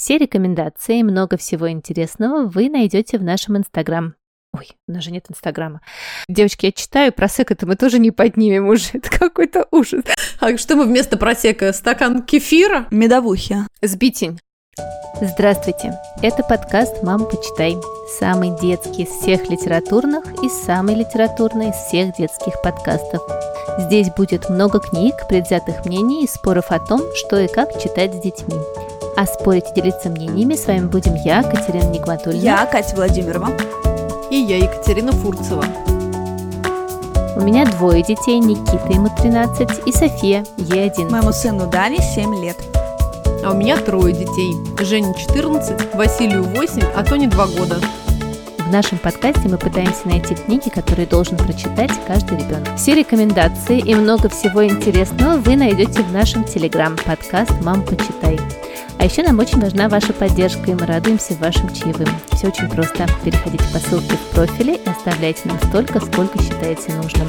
Все рекомендации и много всего интересного вы найдете в нашем Инстаграм. Ой, у нас же нет Инстаграма. Девочки, я читаю, просек это мы тоже не поднимем уже. Это какой-то ужас. А что мы вместо просека? Стакан кефира? Медовухи. Сбитень. Здравствуйте! Это подкаст «Мам, почитай». Самый детский из всех литературных и самый литературный из всех детских подкастов. Здесь будет много книг, предвзятых мнений и споров о том, что и как читать с детьми. А спорить и делиться мнениями с вами будем я, Катерина Нигматульна. Я, Катя Владимирова. И я, Екатерина Фурцева. У меня двое детей, Никита, ему 13, и София, ей 11. Моему сыну Дане 7 лет. А у меня трое детей. Жене 14, Василию 8, а Тоне 2 года. В нашем подкасте мы пытаемся найти книги, которые должен прочитать каждый ребенок. Все рекомендации и много всего интересного вы найдете в нашем телеграм-подкаст «Мам, почитай». А еще нам очень важна ваша поддержка, и мы радуемся вашим чаевым. Все очень просто. Переходите по ссылке в профиле и оставляйте нам столько, сколько считаете нужным.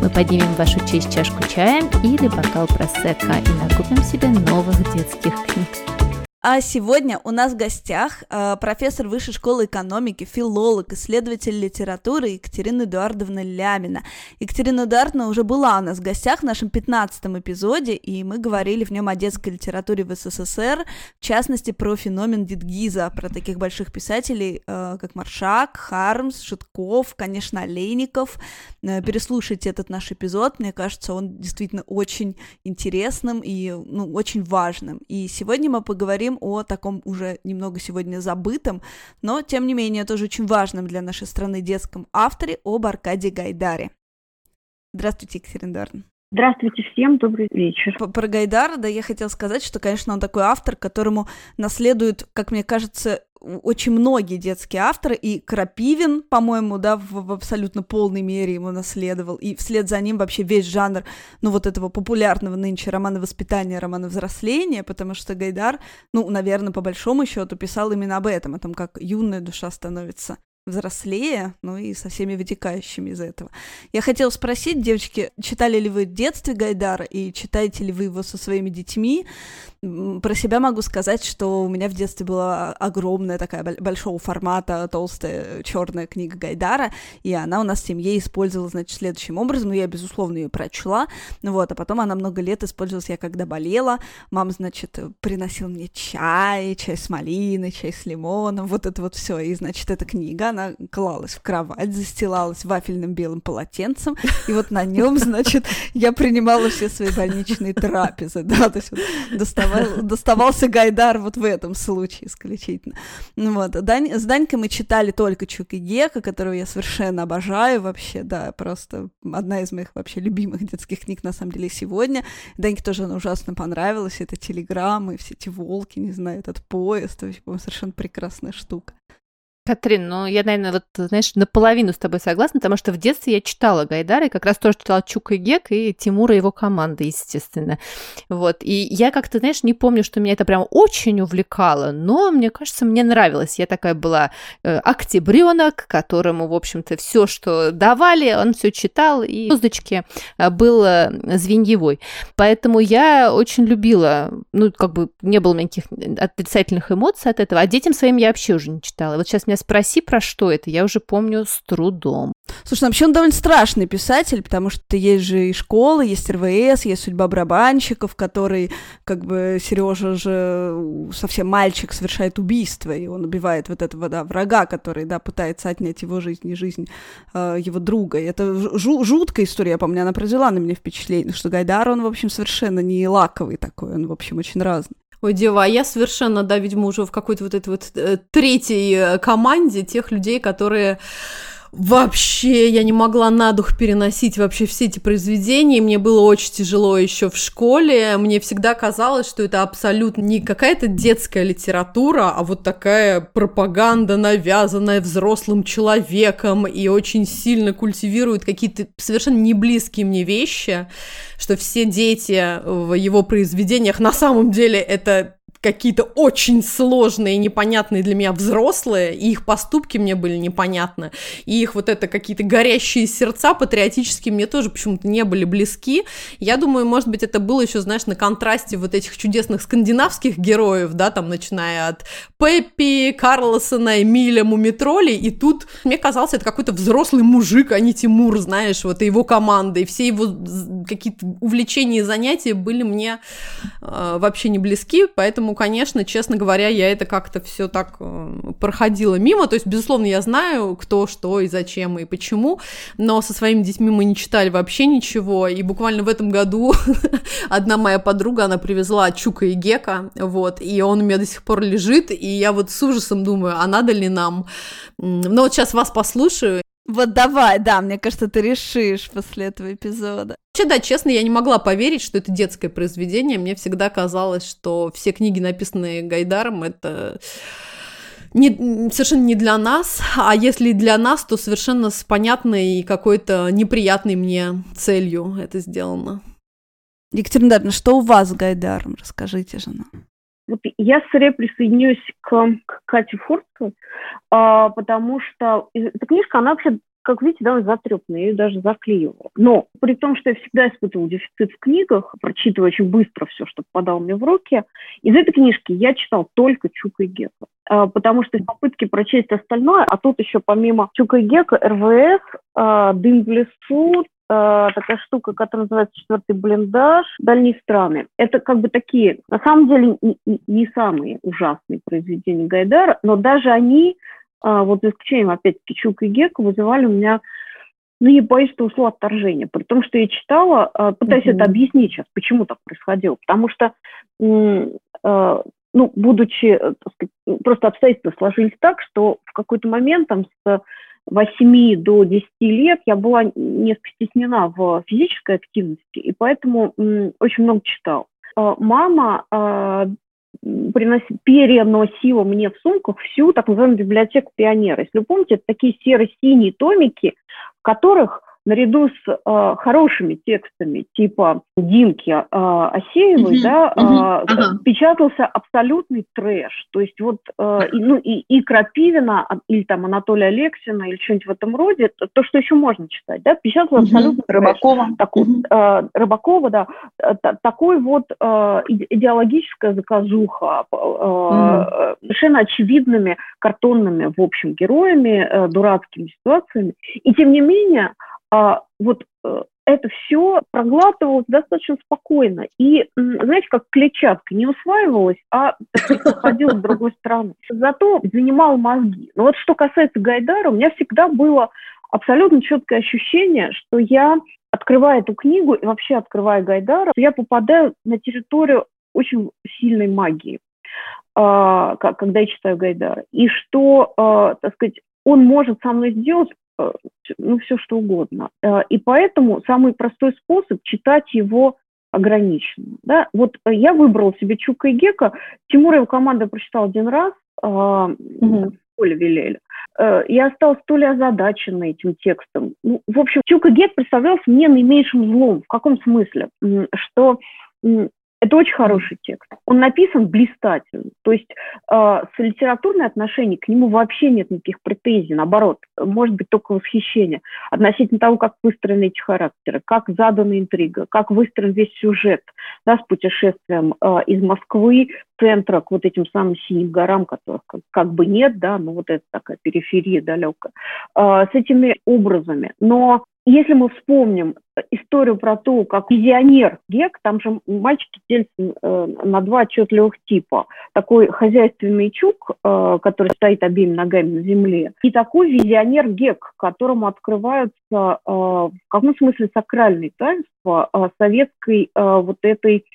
Мы поднимем в вашу честь чашку чая или бокал просека и накупим себе новых детских книг. А сегодня у нас в гостях э, профессор Высшей школы экономики, филолог, исследователь литературы Екатерина Эдуардовна Лямина. Екатерина Эдуардовна уже была у нас в гостях в нашем 15 эпизоде, и мы говорили в нем о детской литературе в СССР, в частности, про феномен Дитгиза, про таких больших писателей, э, как Маршак, Хармс, Шитков, конечно, Олейников. Э, переслушайте этот наш эпизод, мне кажется, он действительно очень интересным и ну, очень важным. И сегодня мы поговорим поговорим о таком уже немного сегодня забытом, но, тем не менее, тоже очень важном для нашей страны детском авторе об Аркадии Гайдаре. Здравствуйте, Екатерина Эдуардовна. Здравствуйте всем, добрый вечер. Про Гайдара, да, я хотела сказать, что, конечно, он такой автор, которому наследует, как мне кажется, очень многие детские авторы, и Крапивин, по-моему, да, в, в абсолютно полной мере ему наследовал, и вслед за ним вообще весь жанр, ну, вот этого популярного нынче романа воспитания, романа взросления, потому что Гайдар, ну, наверное, по большому счету писал именно об этом, о том, как юная душа становится взрослее, ну и со всеми вытекающими из этого. Я хотела спросить, девочки, читали ли вы в детстве Гайдара и читаете ли вы его со своими детьми? Про себя могу сказать, что у меня в детстве была огромная такая большого формата толстая черная книга Гайдара, и она у нас в семье использовалась, значит, следующим образом, ну, я, безусловно, ее прочла, вот, а потом она много лет использовалась я когда болела, мама, значит, приносила мне чай, чай с малиной, чай с лимоном, вот это вот все, и, значит, эта книга, она клалась в кровать, застилалась вафельным белым полотенцем, и вот на нем, значит, я принимала все свои больничные трапезы, да, то есть вот доставал, доставался Гайдар вот в этом случае исключительно. Ну вот, Дань, с Данькой мы читали только Чук и Гека, которого я совершенно обожаю вообще, да, просто одна из моих вообще любимых детских книг на самом деле сегодня. Даньке тоже она ужасно понравилась, это телеграммы, все эти волки, не знаю, этот поезд, вообще, совершенно прекрасная штука. Катрин, ну я, наверное, вот, знаешь, наполовину с тобой согласна, потому что в детстве я читала Гайдара, и как раз тоже читала Чук и Гек, и Тимура и его команды, естественно. Вот, и я как-то, знаешь, не помню, что меня это прям очень увлекало, но, мне кажется, мне нравилось. Я такая была э, октябренок, которому, в общем-то, все, что давали, он все читал, и звездочки э, был э, звеньевой. Поэтому я очень любила, ну, как бы не было никаких отрицательных эмоций от этого, а детям своим я вообще уже не читала. Вот сейчас меня спроси, про что это, я уже помню с трудом. Слушай, ну, вообще он довольно страшный писатель, потому что есть же и школа, есть РВС, есть судьба барабанщиков, который, как бы, Сережа же совсем мальчик совершает убийство, и он убивает вот этого, да, врага, который, да, пытается отнять его жизнь и жизнь э, его друга. И это жу- жуткая история, я помню, она произвела на меня впечатление, что Гайдар, он, в общем, совершенно не лаковый такой, он, в общем, очень разный. Ой, дева, а я совершенно, да, видимо, уже в какой-то вот этой вот э, третьей э, команде тех людей, которые вообще я не могла на дух переносить вообще все эти произведения. Мне было очень тяжело еще в школе. Мне всегда казалось, что это абсолютно не какая-то детская литература, а вот такая пропаганда, навязанная взрослым человеком и очень сильно культивирует какие-то совершенно не близкие мне вещи, что все дети в его произведениях на самом деле это какие-то очень сложные непонятные для меня взрослые, и их поступки мне были непонятны, и их вот это какие-то горящие сердца патриотические мне тоже почему-то не были близки. Я думаю, может быть, это было еще, знаешь, на контрасте вот этих чудесных скандинавских героев, да, там, начиная от Пеппи, Карлосона, Эмиля, Мумитроли, и тут мне казалось, это какой-то взрослый мужик, а не Тимур, знаешь, вот и его команда, и все его какие-то увлечения и занятия были мне э, вообще не близки, поэтому, конечно, честно говоря, я это как-то все так э, проходила мимо, то есть, безусловно, я знаю, кто, что и зачем и почему, но со своими детьми мы не читали вообще ничего, и буквально в этом году одна моя подруга, она привезла Чука и Гека, вот, и он у меня до сих пор лежит, и я вот с ужасом думаю, а надо ли нам? Но вот сейчас вас послушаю. Вот давай, да, мне кажется, ты решишь после этого эпизода. Вообще, да, честно, я не могла поверить, что это детское произведение. Мне всегда казалось, что все книги, написанные Гайдаром, это не, совершенно не для нас, а если для нас, то совершенно с понятной и какой-то неприятной мне целью это сделано. Екатерина Дарьевна, что у вас с Гайдаром? Расскажите же нам. Вот я скорее присоединюсь к, к Кате Фурцу, а, потому что эта книжка, она вообще, как видите, довольно затрепанная, я ее даже заклеивала. Но при том, что я всегда испытывала дефицит в книгах, прочитывая очень быстро все, что попадало мне в руки, из этой книжки я читал только Чука и Гека. А, потому что попытки прочесть остальное, а тут еще помимо Чука и Гека, РВС, а, Дым в лесу, э, такая штука, которая называется четвертый блиндаж, дальние страны. Это как бы такие, на самом деле, не, не самые ужасные произведения Гайдара, но даже они, э, вот за исключением, опять-таки, Чук и Гека, вызывали у меня ну, не боюсь, что ушло отторжение. При том, что я читала, э, пытаюсь mm-hmm. это объяснить сейчас, почему так происходило. Потому что, э, ну, будучи, э, сказать, просто обстоятельства сложились так, что в какой-то момент там с 8 до 10 лет я была не стеснена в физической активности, и поэтому очень много читал. А, мама а, переносила мне в сумках всю так называемую библиотеку пионера. Если вы помните, это такие серо-синие томики, в которых наряду с э, хорошими текстами типа Динки э, Осеевой, uh-huh, да, э, uh-huh. печатался абсолютный трэш. То есть вот, э, и, ну, и, и Крапивина, или там Анатолия Алексина, или что-нибудь в этом роде, то, то, что еще можно читать, да, печатался uh-huh. абсолютно Рыбакова. Такой, uh-huh. э, Рыбакова, да, э, такой вот э, идеологическая заказуха, э, uh-huh. совершенно очевидными картонными, в общем, героями, э, дурацкими ситуациями. И тем не менее, вот э, это все проглатывалось достаточно спокойно. И, знаете, как клетчатка не усваивалась, а уходила с другой стороны. Зато занимал мозги. Но вот что касается Гайдара, у меня всегда было абсолютно четкое ощущение, что я, открывая эту книгу и вообще открывая Гайдара, я попадаю на территорию очень сильной магии, а, когда я читаю Гайдара. И что, а, так сказать, он может со мной сделать ну, все что угодно. Э, и поэтому самый простой способ читать его ограниченно. Да? Вот э, я выбрал себе Чука и Гека, Тимур его команда прочитал один раз, угу. Коля велели. Я осталась то ли озадачена этим текстом. Ну, в общем, Чука Гек представлялся мне наименьшим злом. В каком смысле? Что это очень хороший текст. Он написан блистательно. То есть э, с литературной отношением к нему вообще нет никаких претензий. Наоборот, может быть только восхищение относительно того, как выстроены эти характеры, как задана интрига, как выстроен весь сюжет да, с путешествием э, из Москвы центра к вот этим самым синим горам, которых как, как бы нет, да, но вот это такая периферия далекая, э, с этими образами. Но если мы вспомним историю про то, как визионер Гек, там же мальчики делятся э, на два отчетливых типа. Такой хозяйственный чук, э, который стоит обеими ногами на земле, и такой визионер Гек, которому открываются э, в каком смысле сакральные таинства советской вот этой,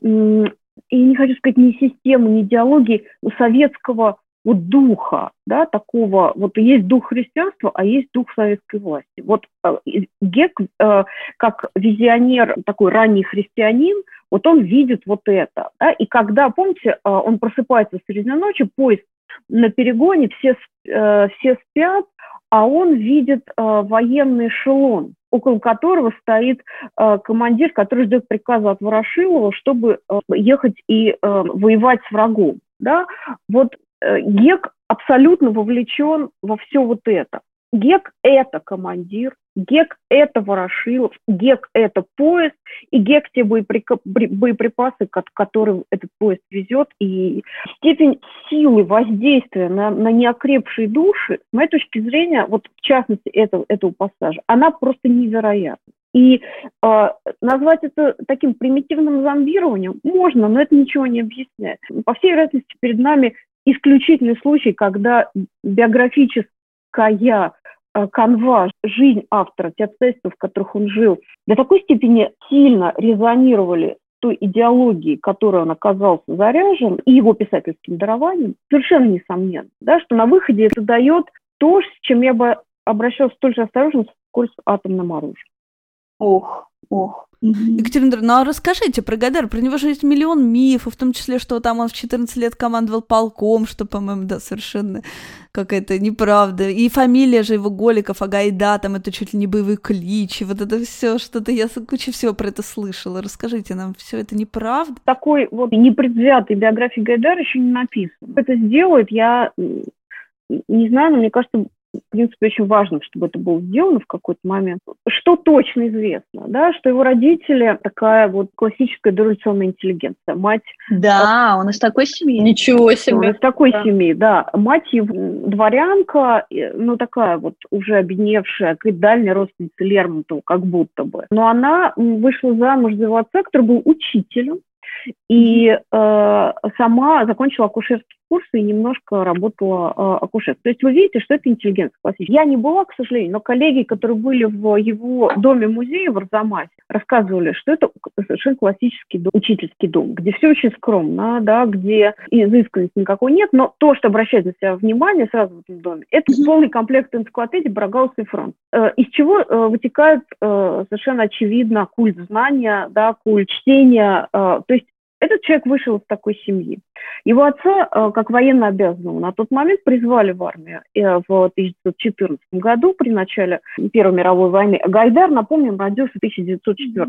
и не хочу сказать ни системы, ни идеологии, но советского вот духа, да, такого, вот есть дух христианства, а есть дух советской власти. Вот э, Гек, э, как визионер, такой ранний христианин, вот он видит вот это, да, и когда, помните, э, он просыпается среди ночи, поезд на перегоне, все, все спят, а он видит военный эшелон, около которого стоит э, командир, который ждет приказа от Ворошилова, чтобы э, ехать и э, воевать с врагом. Да? Вот Гек абсолютно вовлечен во все вот это. Гек – это командир, ГЕК – это Ворошилов, ГЕК – это поезд, и ГЕК – те боеприпасы, которые этот поезд везет, и степень силы воздействия на, на неокрепшие души, с моей точки зрения, вот в частности этого, этого пассажа, она просто невероятна. И э, назвать это таким примитивным зомбированием можно, но это ничего не объясняет. По всей вероятности, перед нами исключительный случай, когда биографическая Э, канва, жизнь автора, те обстоятельства, в которых он жил, до такой степени сильно резонировали той идеологии, которой он оказался заряжен, и его писательским дарованием, совершенно несомненно, да, что на выходе это дает то, с чем я бы обращалась столь же осторожно, сколь с атомным оружием. Ох, ох. Mm-hmm. Екатерина ну а расскажите про Гайдар, про него же есть миллион мифов, в том числе, что там он в 14 лет командовал полком, что, по-моему, да, совершенно какая-то неправда. И фамилия же его Голиков, а Гайда, там это чуть ли не боевой клич, и вот это все, что-то я куча всего про это слышала. Расскажите нам, все это неправда? Такой вот непредвзятой биографии Гайдара еще не написано. Это сделает, я не знаю, но мне кажется, в принципе, очень важно, чтобы это было сделано в какой-то момент. Что точно известно, да, что его родители такая вот классическая дореволюционная интеллигенция. Мать... Да, он из такой семьи. Ничего себе. Он из такой да. семьи, да. Мать его дворянка, ну, такая вот уже обедневшая, дальняя родственница Лермонтова, как будто бы. Но она вышла замуж за его отца, который был учителем, и э, сама закончила акушерский курс и немножко работала э, акушер. То есть вы видите, что это интеллигенция классическая. Я не была, к сожалению, но коллеги, которые были в его доме-музее в Арзамасе, рассказывали, что это совершенно классический дом, учительский дом, где все очень скромно, да, где изысканности никакой нет, но то, что обращает на себя внимание сразу в этом доме, это полный комплект энциклопедии Брагаус и Франц, э, из чего э, вытекает э, совершенно очевидно культ знания, да, культ чтения, то есть этот человек вышел из такой семьи. Его отца, э, как военно обязанного, на тот момент призвали в армию э, в 1914 году при начале Первой мировой войны. Гайдар, напомним, родился в 1904.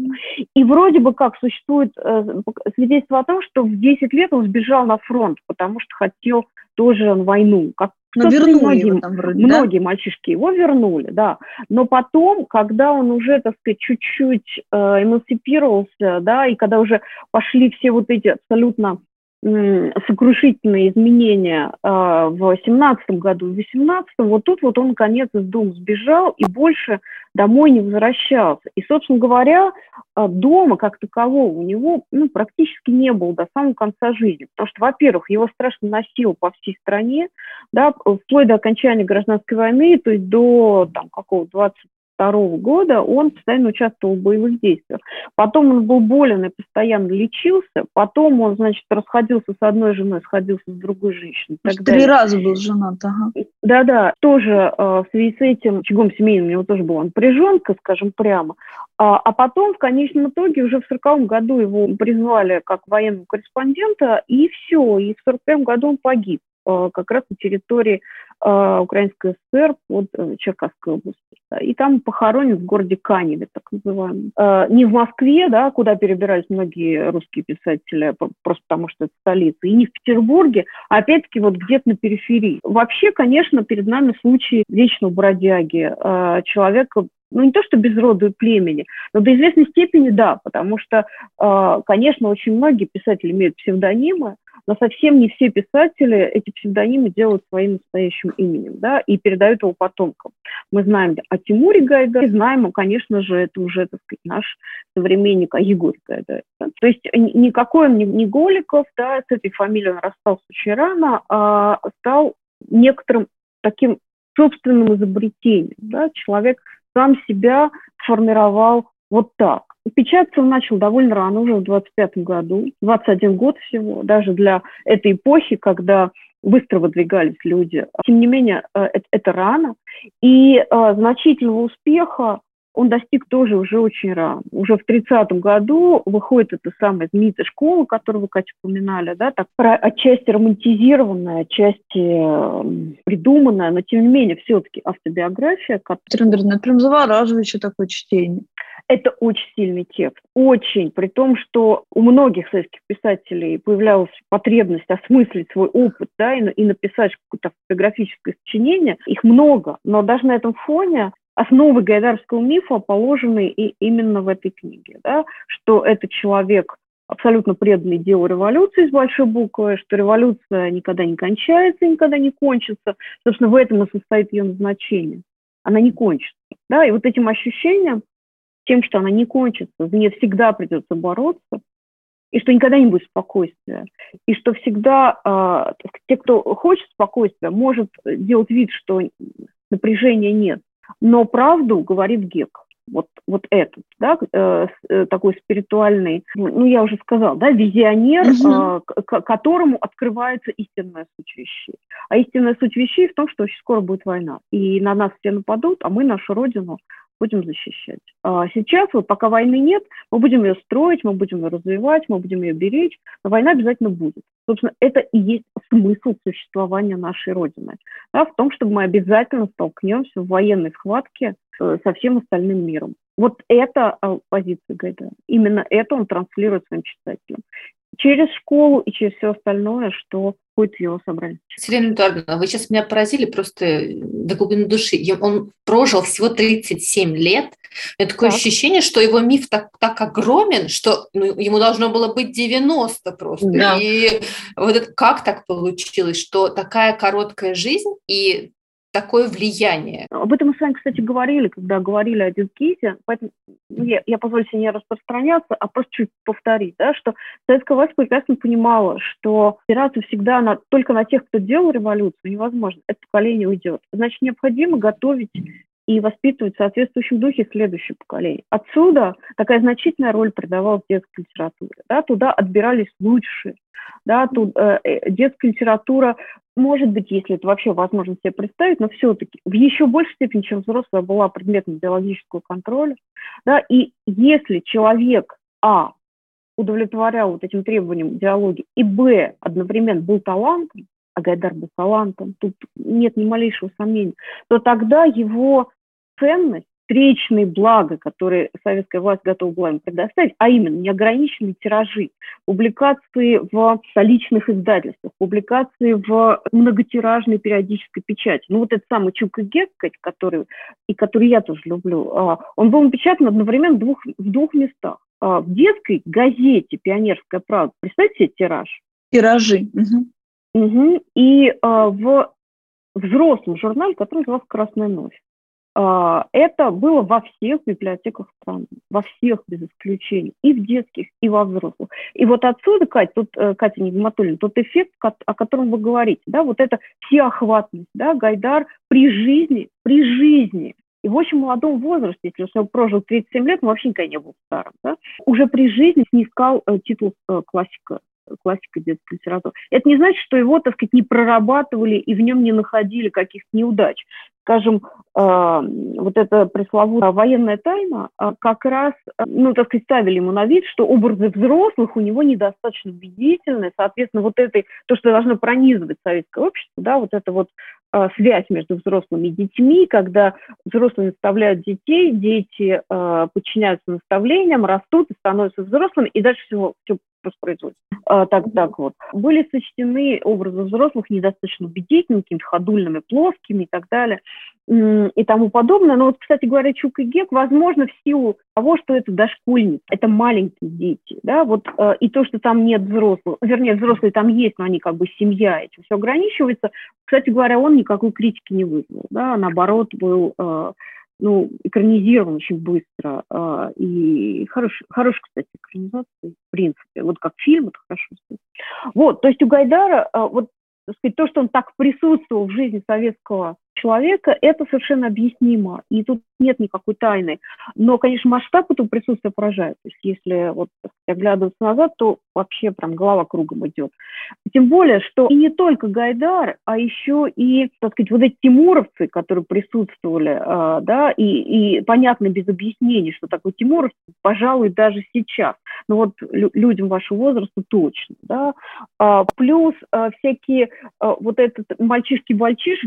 И вроде бы как существует э, свидетельство о том, что в 10 лет он сбежал на фронт, потому что хотел тоже войну, как но вернули многие, его там вроде, Многие да? мальчишки его вернули, да. Но потом, когда он уже, так сказать, чуть-чуть э, эмансипировался, да, и когда уже пошли все вот эти абсолютно сокрушительные изменения э, в 17 году, в 18 вот тут вот он наконец из дома сбежал и больше домой не возвращался. И, собственно говоря, э, дома как такового у него ну, практически не было до самого конца жизни. Потому что, во-первых, его страшно носило по всей стране, да, вплоть до окончания гражданской войны, то есть до там, какого 20 1992 года он постоянно участвовал в боевых действиях. Потом он был болен и постоянно лечился. Потом он, значит, расходился с одной женой, сходился с другой женщиной. Три далее. раза был женат, ага. Да-да, тоже э, в связи с этим очагом семейным у него тоже была напряженка, скажем прямо. А, а потом, в конечном итоге, уже в 40 году его призвали как военного корреспондента, и все, и в 41 году он погиб как раз на территории э, Украинской ССР под э, Черкасской областью. И там похоронен в городе Каневе, так называемом. Э, не в Москве, да, куда перебирались многие русские писатели, просто потому что это столица, и не в Петербурге, а опять-таки вот где-то на периферии. Вообще, конечно, перед нами случай вечного бродяги, э, человека, ну, не то, что без рода и племени, но до известной степени да, потому что, э, конечно, очень многие писатели имеют псевдонимы, но совсем не все писатели эти псевдонимы делают своим настоящим именем, да, и передают его потомкам. Мы знаем о Тимуре Гайдаре, знаем, конечно же, это уже, так сказать, наш современник, а Егор Гайдар. Да? То есть никакой он не Голиков, да, с этой фамилией он расстался очень рано, а стал некоторым таким собственным изобретением, да, человек сам себя формировал вот так. Печататься он начал довольно рано, уже в 25 году, 21 год всего, даже для этой эпохи, когда быстро выдвигались люди. Тем не менее, э, это, это рано. И э, значительного успеха он достиг тоже уже очень рано. Уже в 30-м году выходит эта самая знаменитая школа, которую вы, Катя, упоминали, да, так отчасти романтизированная, отчасти эм, придуманная, но тем не менее все-таки автобиография. Которая... Это прям завораживающее такое чтение. Это очень сильный текст, очень, при том, что у многих советских писателей появлялась потребность осмыслить свой опыт, да, и, и написать какое-то автобиографическое сочинение. Их много, но даже на этом фоне основы гайдарского мифа положены и именно в этой книге, да, что этот человек абсолютно преданный делу революции с большой буквы, что революция никогда не кончается, никогда не кончится. Собственно, в этом и состоит ее назначение. Она не кончится. Да? И вот этим ощущением, тем, что она не кончится, за нее всегда придется бороться, и что никогда не будет спокойствия, и что всегда э, те, кто хочет спокойствия, может делать вид, что напряжения нет, но правду говорит Гек. Вот, вот этот, да, э, э, такой спиритуальный, ну, я уже сказала, да, визионер, угу. э, к которому открывается истинная суть вещей. А истинная суть вещей в том, что очень скоро будет война. И на нас все нападут, а мы нашу родину будем защищать. А сейчас, вот пока войны нет, мы будем ее строить, мы будем ее развивать, мы будем ее беречь, но война обязательно будет. Собственно, это и есть смысл существования нашей Родины. Да, в том, чтобы мы обязательно столкнемся в военной схватке э, со всем остальным миром. Вот это а, позиция Гайдара. Именно это он транслирует своим читателям через школу и через все остальное, что будет в его собрании. Селена Эдуардовна, вы сейчас меня поразили просто до глубины души. Он прожил всего 37 лет. У меня такое так. ощущение, что его миф так, так огромен, что ну, ему должно было быть 90 просто. Да. И вот это, как так получилось, что такая короткая жизнь и такое влияние. Об этом мы с вами, кстати, говорили, когда говорили о Дюкизе, поэтому я, я позволю себе не распространяться, а просто чуть повторить, да, что советская власть прекрасно понимала, что опираться всегда на, только на тех, кто делал революцию, невозможно. Это поколение уйдет. Значит, необходимо готовить и воспитывать в соответствующем духе следующее поколение. Отсюда такая значительная роль придавалась детской литературе. Да, туда отбирались лучшие. Да, тут, э, э детская литература может быть, если это вообще возможно себе представить, но все-таки в еще большей степени, чем взрослая, была предметом биологического контроля. Да, и если человек, а, удовлетворял вот этим требованиям диалоги, и, б, одновременно был талантом, а Гайдар был талантом, тут нет ни малейшего сомнения, то тогда его ценность встречные блага, которые советская власть готова была им предоставить, а именно неограниченные тиражи, публикации в столичных издательствах, публикации в многотиражной периодической печати. Ну вот этот самый Чук и Гек, который, и который я тоже люблю, а, он был напечатан одновременно в двух, в двух местах. А, в детской газете «Пионерская правда», представьте себе тираж. Тиражи. Угу. Угу. И а, в взрослом журнале, который назывался «Красная ночь». А, это было во всех библиотеках страны, во всех без исключения, и в детских, и во взрослых. И вот отсюда, Катя, тут, э, Катя Нигматуллина, тот эффект, о котором вы говорите, да, вот это всеохватность, да, Гайдар при жизни, при жизни, и в очень молодом возрасте, если он прожил 37 лет, он вообще никогда не был старым, да, уже при жизни снискал э, титул э, классика классика детской литературы. Это не значит, что его, так сказать, не прорабатывали и в нем не находили каких-то неудач скажем, э, вот эта пресловутая военная тайна, э, как раз, э, ну, так сказать, ставили ему на вид, что образы взрослых у него недостаточно убедительны, соответственно, вот это, то, что должно пронизывать советское общество, да, вот это вот связь между взрослыми и детьми, когда взрослые наставляют детей, дети подчиняются наставлениям, растут и становятся взрослыми, и дальше все, все воспроизводится. А, так, так вот. Были сочтены образы взрослых недостаточно убедительными, ходульными, плоскими и так далее и тому подобное. Но вот, кстати говоря, Чук и Гек, возможно, в силу того, что это дошкольники, это маленькие дети, да, вот, э, и то, что там нет взрослых, вернее, взрослые там есть, но они как бы семья, этим все ограничивается. Кстати говоря, он никакой критики не вызвал, да, наоборот, был э, ну, экранизирован очень быстро. Э, и хорош, хорошая, кстати, экранизация, в принципе. Вот как фильм, это хорошо. Вот, то есть у Гайдара, э, вот так сказать, то, что он так присутствовал в жизни советского человека, это совершенно объяснимо. И тут нет никакой тайны. Но, конечно, масштаб этого присутствия поражает. То есть если вот оглядываться назад, то вообще прям голова кругом идет. Тем более, что и не только Гайдар, а еще и, так сказать, вот эти тимуровцы, которые присутствовали, э, да, и, и понятно без объяснений, что такое тимуровцы, пожалуй, даже сейчас. Но вот людям вашего возраста точно, да. А, плюс а, всякие а, вот этот мальчишки-бальчиш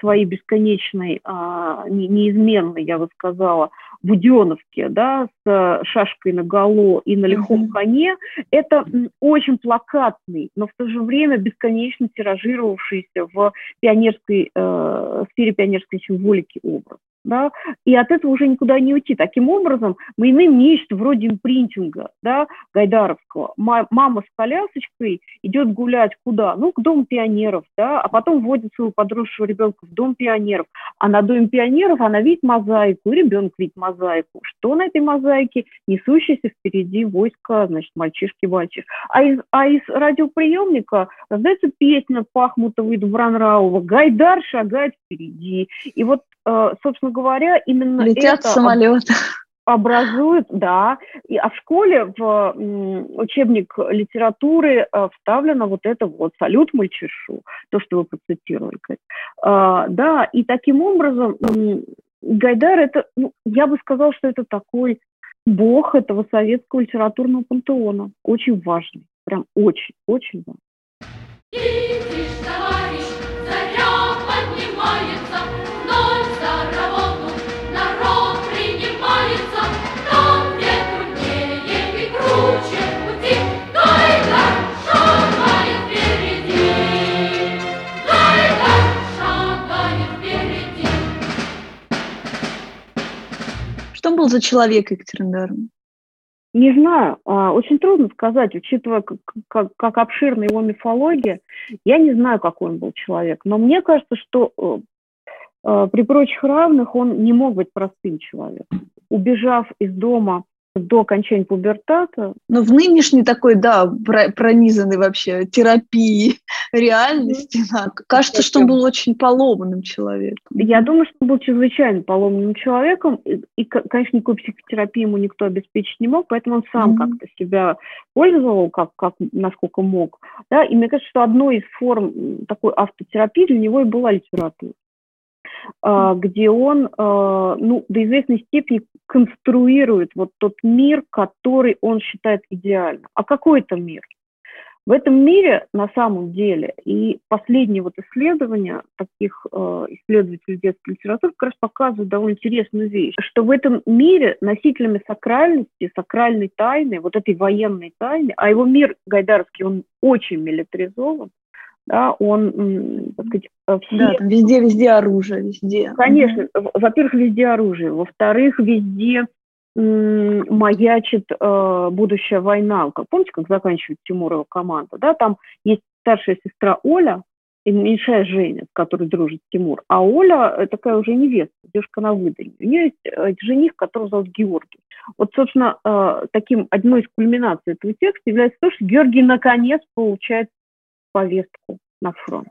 свои бесконечной, а, неизменной, я бы сказала, Буденовке, да, с шашкой на голо и на лихом коне, это очень плакатный, но в то же время бесконечно тиражировавшийся в пионерской, э, сфере пионерской символики образ да, и от этого уже никуда не уйти. Таким образом, мы имеем нечто вроде импринтинга, да, Гайдаровского. Мама с колясочкой идет гулять куда? Ну, к Дому пионеров, да, а потом вводит своего подросшего ребенка в Дом пионеров. А на Доме пионеров она видит мозаику, и ребенок видит мозаику. Что на этой мозаике? Несущийся впереди войско, значит, мальчишки-мальчиш. А из, а из радиоприемника раздается песня Пахмутова и Дубранраува «Гайдар шагает впереди». И вот Э, собственно говоря, именно Летят это самолеты. образует, да. И, а в школе в учебник литературы э, вставлено вот это вот «Салют мальчишу», то, что вы процитировали. А, да, и таким образом Гайдар это, ну, я бы сказала, что это такой бог этого советского литературного пантеона. Очень важный, прям очень, очень важный. Что был за человек Екатериндарм? Не знаю, а, очень трудно сказать, учитывая, как, как, как обширна его мифология. Я не знаю, какой он был человек, но мне кажется, что э, э, при прочих равных он не мог быть простым человеком. Убежав из дома до окончания пубертата. Но в нынешней такой, да, пронизанной вообще терапии реальности, да, кажется, что он был очень поломанным человеком. Я думаю, что он был чрезвычайно поломанным человеком, и, и конечно, никакой психотерапии ему никто обеспечить не мог, поэтому он сам mm-hmm. как-то себя пользовал, как, как, насколько мог. Да? И мне кажется, что одной из форм такой автотерапии для него и была литература. А, где он а, ну, до известной степени конструирует вот тот мир, который он считает идеальным. А какой это мир? В этом мире на самом деле, и последние вот исследования таких э, исследователей детской литературы как раз показывают довольно интересную вещь, что в этом мире носителями сакральности, сакральной тайны, вот этой военной тайны, а его мир гайдаровский, он очень милитаризован, да, он, так сказать, э, все... Да, там везде, везде оружие, везде. Конечно, во-первых, везде оружие, во-вторых, везде маячит э, будущая война. Как, помните, как заканчивает Тимурова команда? Да? Там есть старшая сестра Оля и меньшая Женя, с которой дружит Тимур. А Оля э, такая уже невеста, девушка на выданье. У нее есть э, жених, которого зовут Георгий. Вот, собственно, э, таким одной из кульминаций этого текста является то, что Георгий наконец получает повестку на фронт.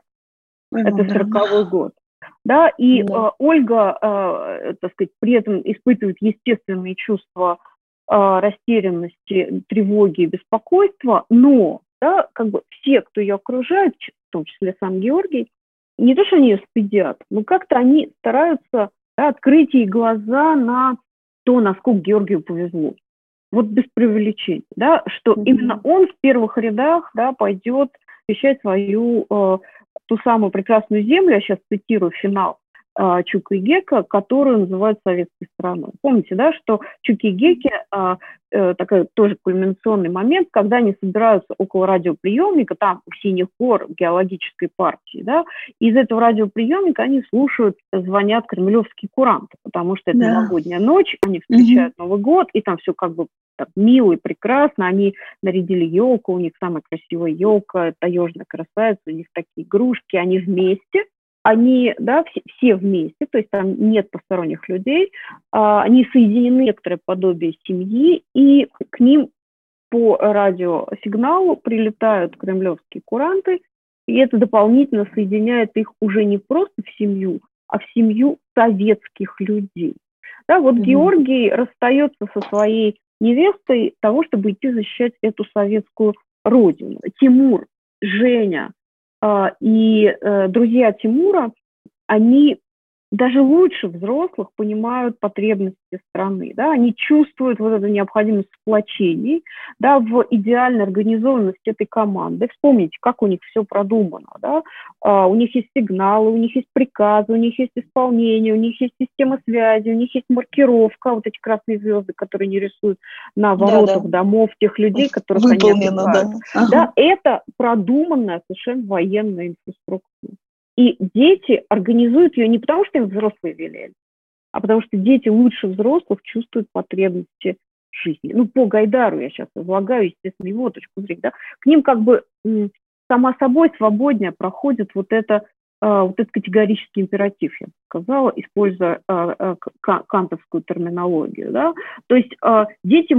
Ну, Это сороковой год. Да, и да. Э, Ольга, э, так сказать, при этом испытывает естественные чувства э, растерянности, тревоги и беспокойства, но да, как бы все, кто ее окружает, в том числе сам Георгий, не то, что они ее стыдят, но как-то они стараются да, открыть ей глаза на то, насколько Георгию повезло. Вот без преувеличения, да, что mm-hmm. именно он в первых рядах да, пойдет защищать свою э, ту самую прекрасную землю, я сейчас цитирую финал Чука и Гека, которую называют советской страной. Помните, да, что Чуки и Геки э, э, такой тоже кульминационный момент, когда они собираются около радиоприемника, там у синих гор геологической партии, да, и из этого радиоприемника они слушают, звонят кремлевские куранты, потому что это да. новогодняя ночь, они встречают угу. Новый год, и там все как бы так мило и прекрасно. Они нарядили елку, у них самая красивая елка, таежная красавица, у них такие игрушки, они вместе, они, да, все, все вместе, то есть там нет посторонних людей, а, они соединены некоторое подобие семьи, и к ним по радиосигналу прилетают кремлевские куранты и это дополнительно соединяет их уже не просто в семью, а в семью советских людей. Да, вот mm-hmm. Георгий расстается со своей невестой того, чтобы идти защищать эту советскую родину. Тимур, Женя и э, друзья Тимура, они даже лучше взрослых понимают потребности страны, да, они чувствуют вот эту необходимость сплочений, да, в идеальной организованности этой команды. Вспомните, как у них все продумано, да, uh, у них есть сигналы, у них есть приказы, у них есть исполнение, у них есть система связи, у них есть маркировка, вот эти красные звезды, которые не рисуют на воротах да, да. домов тех людей, которых Выполнено, они Да. Ага. да, это продуманная совершенно военная инфраструктура. И дети организуют ее не потому, что им взрослые велели, а потому что дети лучше взрослых чувствуют потребности жизни. Ну, по Гайдару я сейчас излагаю, естественно, его точку зрения. Да? К ним как бы сама собой свободнее проходит вот это а, вот этот категорический императив, я бы сказала, используя а, а, кантовскую терминологию. Да? То есть дети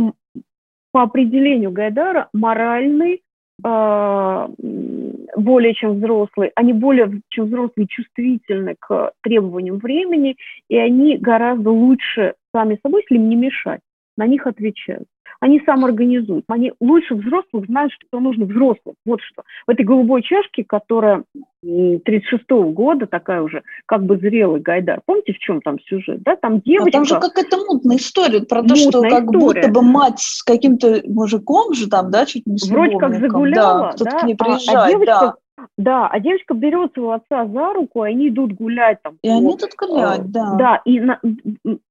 по определению Гайдара моральный, более чем взрослые, они более чем взрослые чувствительны к требованиям времени, и они гораздо лучше сами собой, если им не мешать, на них отвечают. Они самоорганизуют. Они лучше взрослых знают, что нужно взрослым. Вот что. В этой голубой чашке, которая 36-го года, такая уже как бы зрелый Гайдар. Помните, в чем там сюжет? Да? Там девочка... А там же какая-то мутная история про то, что как история. будто бы мать с каким-то мужиком же там, да, чуть не с Вроде как загуляла, да, кто-то да? к ней приезжает, а, а девочка, да. Да, а девочка берет своего отца за руку, и они идут гулять там. И по, они идут гулять, э, да. Да, и, на,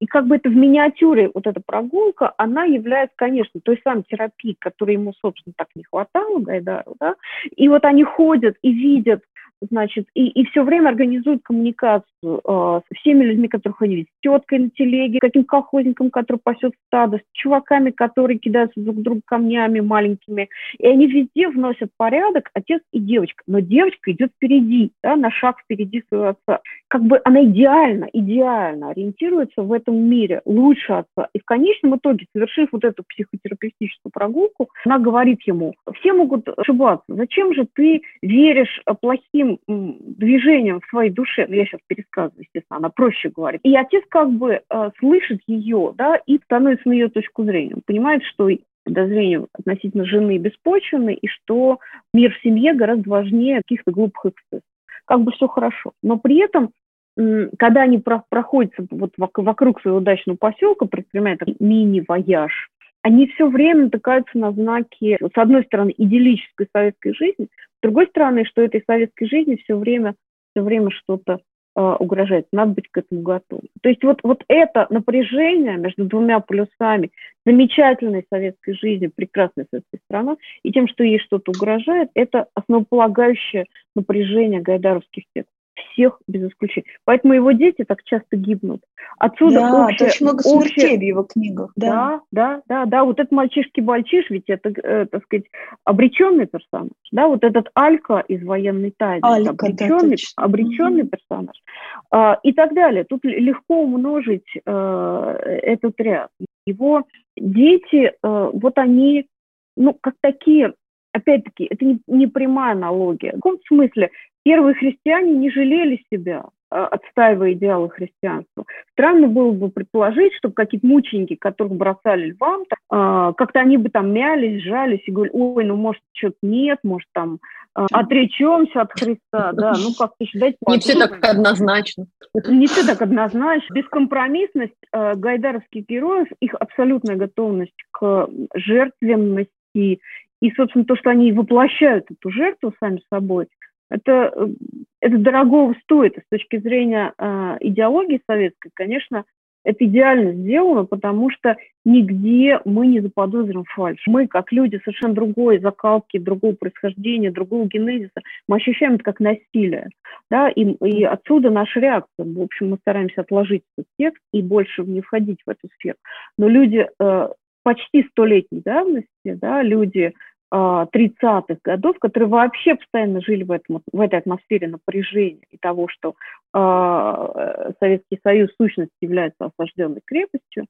и как бы это в миниатюре, вот эта прогулка, она является, конечно, той самой терапией, которой ему, собственно, так не хватало, Гайдару, да. И вот они ходят и видят значит, и, и все время организуют коммуникацию э, со всеми людьми, которых они видят, с теткой на телеге, каким колхозником, который пасет стадо, с чуваками, которые кидаются друг друга камнями маленькими. И они везде вносят порядок, отец и девочка. Но девочка идет впереди, да, на шаг впереди своего отца. Как бы она идеально, идеально ориентируется в этом мире, лучше отца. И в конечном итоге, совершив вот эту психотерапевтическую прогулку, она говорит ему, все могут ошибаться, зачем же ты веришь плохим движением в своей душе, ну я сейчас пересказываю, естественно, она проще говорит, и отец как бы э, слышит ее, да, и становится на ее точку зрения, он понимает, что подозрения относительно жены беспочвенны, и что мир в семье гораздо важнее каких-то глупых эксцессов. Как бы все хорошо. Но при этом когда они проходятся вот вокруг своего дачного поселка, предпринимают мини-вояж, они все время натыкаются на знаки, с одной стороны, идиллической советской жизни, с другой стороны, что этой советской жизни все время, все время что-то э, угрожает. Надо быть к этому готовым. То есть вот, вот это напряжение между двумя полюсами замечательной советской жизни, прекрасной советской страны, и тем, что ей что-то угрожает, это основополагающее напряжение гайдаровских текстов всех без исключения. Поэтому его дети так часто гибнут. Отсюда да, общее, очень много смертей общее... в его книгах. Да, да, да, да. Вот этот мальчишки-бальчиш, ведь это, э, так сказать, обреченный персонаж. Да, вот этот Алька из военной тайны. Алька, обреченный, да, обреченный персонаж. А, и так далее. Тут легко умножить э, этот ряд. Его дети, э, вот они, ну, как такие опять-таки, это не, не прямая аналогия. В каком смысле первые христиане не жалели себя, а, отстаивая идеалы христианства. Странно было бы предположить, что какие-то мученики, которых бросали львам, а, как-то они бы там мялись, сжались и говорили, ой, ну, может, что-то нет, может, там а, отречемся от Христа, да, ну, как-то дайте Не все так однозначно. Не все так однозначно. Бескомпромиссность гайдаровских героев, их абсолютная готовность к жертвенности и, собственно, то, что они воплощают эту жертву сами собой, это, э, это дорогого стоит. с точки зрения э, идеологии советской, конечно, это идеально сделано, потому что нигде мы не заподозрим фальш. Мы, как люди совершенно другой закалки, другого происхождения, другого генезиса, мы ощущаем это как насилие. Да? И, и отсюда наша реакция. В общем, мы стараемся отложить этот текст и больше не входить в эту сферу. Но люди э, почти столетней давности, да, люди 30-х а, годов, которые вообще постоянно жили в, этом, в этой атмосфере напряжения и того, что э, Советский Союз в сущности является осажденной крепостью,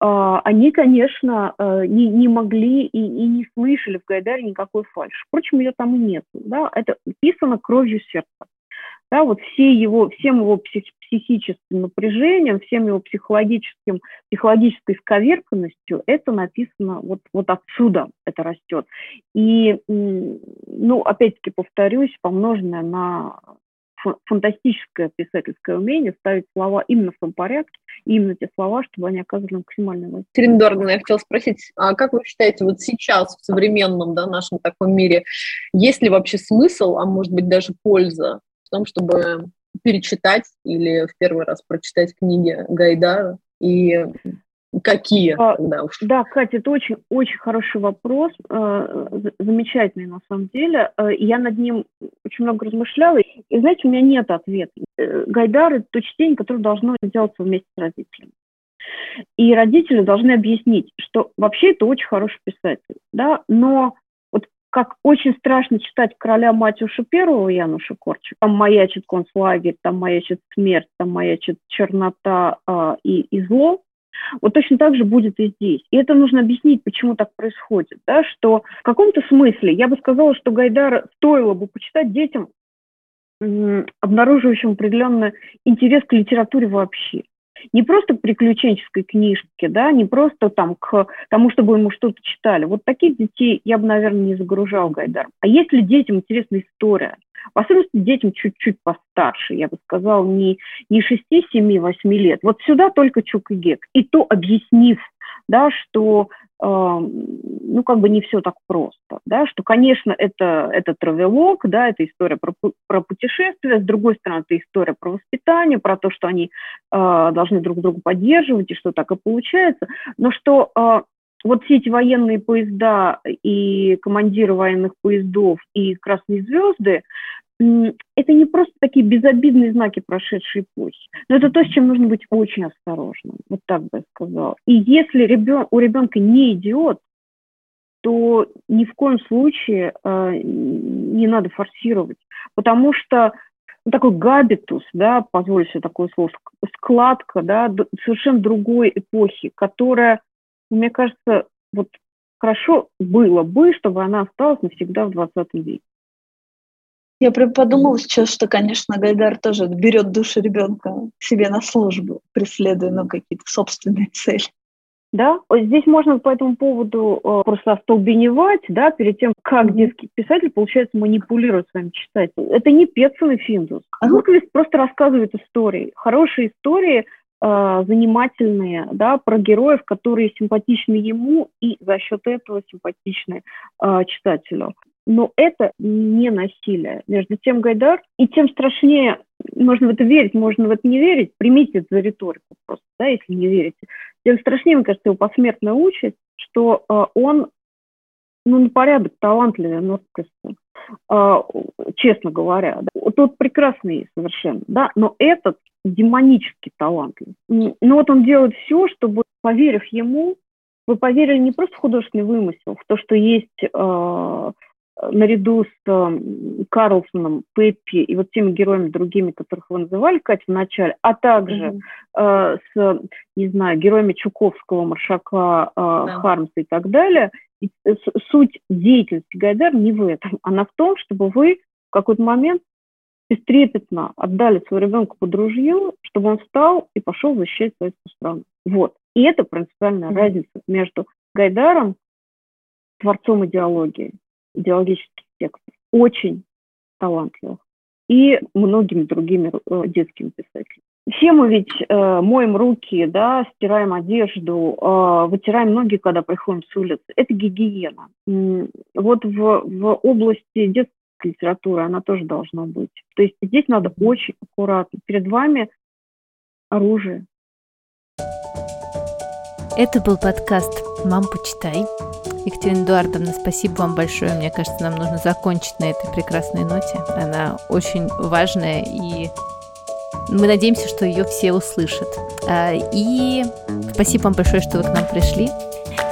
а, они, конечно, э, не, не могли и, и не слышали в Гайдаре никакой фальши. Впрочем, ее там и нет. Да? Это написано кровью сердца. Да, вот все его, всем его псих, психическим напряжением, всем его психологическим, психологической сковерканностью, это написано вот, вот отсюда это растет. И, ну, опять-таки повторюсь, помноженное на фантастическое писательское умение ставить слова именно в том порядке, именно те слова, чтобы они оказывали максимальное воздействие. Доргана, я хотела спросить, а как вы считаете, вот сейчас в современном да, нашем таком мире, есть ли вообще смысл, а может быть даже польза в том, чтобы перечитать или в первый раз прочитать книги Гайдара и Какие? А, да, уж. да, Катя, это очень, очень хороший вопрос, э, замечательный на самом деле. Э, я над ним очень много размышляла. И, знаете, у меня нет ответа. Э, Гайдар – это то чтение, которое должно делаться вместе с родителями. И родители должны объяснить, что вообще это очень хороший писатель, да, но как очень страшно читать «Короля Матюша Первого» Януша Корча, там маячит концлагерь, там маячит смерть, там маячит чернота э, и, и зло, вот точно так же будет и здесь. И это нужно объяснить, почему так происходит. Да? Что в каком-то смысле я бы сказала, что Гайдар стоило бы почитать детям, обнаруживающим определенный интерес к литературе вообще. Не просто к приключенческой книжке, да, не просто там к тому, чтобы ему что-то читали. Вот таких детей я бы, наверное, не загружал Гайдаром. А если детям интересна история, в особенности детям чуть-чуть постарше, я бы сказала, не, не 6, 7, 8 лет. Вот сюда только Чук и Гек. И то объяснив, да, что ну, как бы не все так просто, да, что, конечно, это, это травелог, да, это история про, про путешествия, с другой стороны, это история про воспитание, про то, что они э, должны друг друга поддерживать, и что так и получается, но что э, вот все эти военные поезда и командиры военных поездов и красные звезды, это не просто такие безобидные знаки прошедшей эпохи, но это то, с чем нужно быть очень осторожным, вот так бы я сказала. И если ребен, у ребенка не идет, то ни в коем случае э, не надо форсировать, потому что ну, такой габитус, да, позволю себе такое слово, складка, да, совершенно другой эпохи, которая мне кажется, вот хорошо было бы, чтобы она осталась навсегда в 20 веке. Я прям подумала сейчас, что, конечно, Гайдар тоже берет душу ребенка себе на службу, преследуя ну, какие-то собственные цели. Да, здесь можно по этому поводу э, просто остолбеневать, да, перед тем, как детский писатель, получается, манипулирует своим читателем. Это не Петсон и Финдус. Луквист просто рассказывает истории. Хорошие истории – э, занимательные, да, про героев, которые симпатичны ему и за счет этого симпатичны э, читателю. Но это не насилие. Между тем Гайдар, и тем страшнее, можно в это верить, можно в это не верить, примите это за риторику просто, да, если не верите. Тем страшнее, мне кажется, его посмертная участь, что э, он ну, на порядок талантливее Нордкеста, э, честно говоря. Да. Тот прекрасный совершенно, да, но этот демонически талантлив. Но вот он делает все, чтобы, поверив ему, вы поверили не просто в художественный вымысел, в то, что есть э, наряду с э, Карлсоном, Пеппи и вот теми героями другими, которых вы называли, Катя, в начале, а также mm-hmm. э, с, не знаю, героями Чуковского, Маршака, э, yeah. Хармса и так далее. И, э, суть деятельности Гайдар не в этом. Она в том, чтобы вы в какой-то момент бестрепетно отдали своего ребенка под ружье, чтобы он встал и пошел защищать советскую страну. Вот. И это принципиальная mm-hmm. разница между Гайдаром, творцом идеологии, идеологических текстов, очень талантливых, и многими другими э, детскими писателями. Все мы ведь э, моем руки, да, стираем одежду, э, вытираем ноги, когда приходим с улицы. Это гигиена. Вот в, в области детской литературы она тоже должна быть. То есть здесь надо очень аккуратно. Перед вами оружие. Это был подкаст «Мам, почитай». Екатерина Эдуардовна, спасибо вам большое. Мне кажется, нам нужно закончить на этой прекрасной ноте. Она очень важная, и мы надеемся, что ее все услышат. А, и спасибо вам большое, что вы к нам пришли.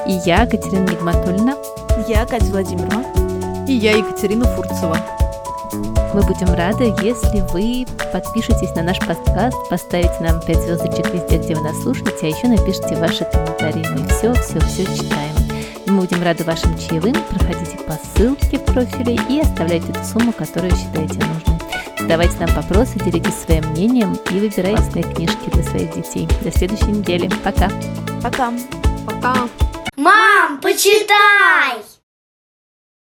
И я, Катерина Нигматульна. Я, Катя Владимировна. И я, Екатерина Фурцева. Мы будем рады, если вы подпишетесь на наш подкаст, поставите нам 5 звездочек везде, где вы нас слушаете, а еще напишите ваши комментарии. Мы все, все, все читаем. Мы будем рады вашим чаевым. Проходите по ссылке в профиле и оставляйте ту сумму, которую считаете нужной. Задавайте нам вопросы, делитесь своим мнением и выбирайте свои книжки для своих детей. До следующей недели. Пока. Пока. Пока. Мам, почитай!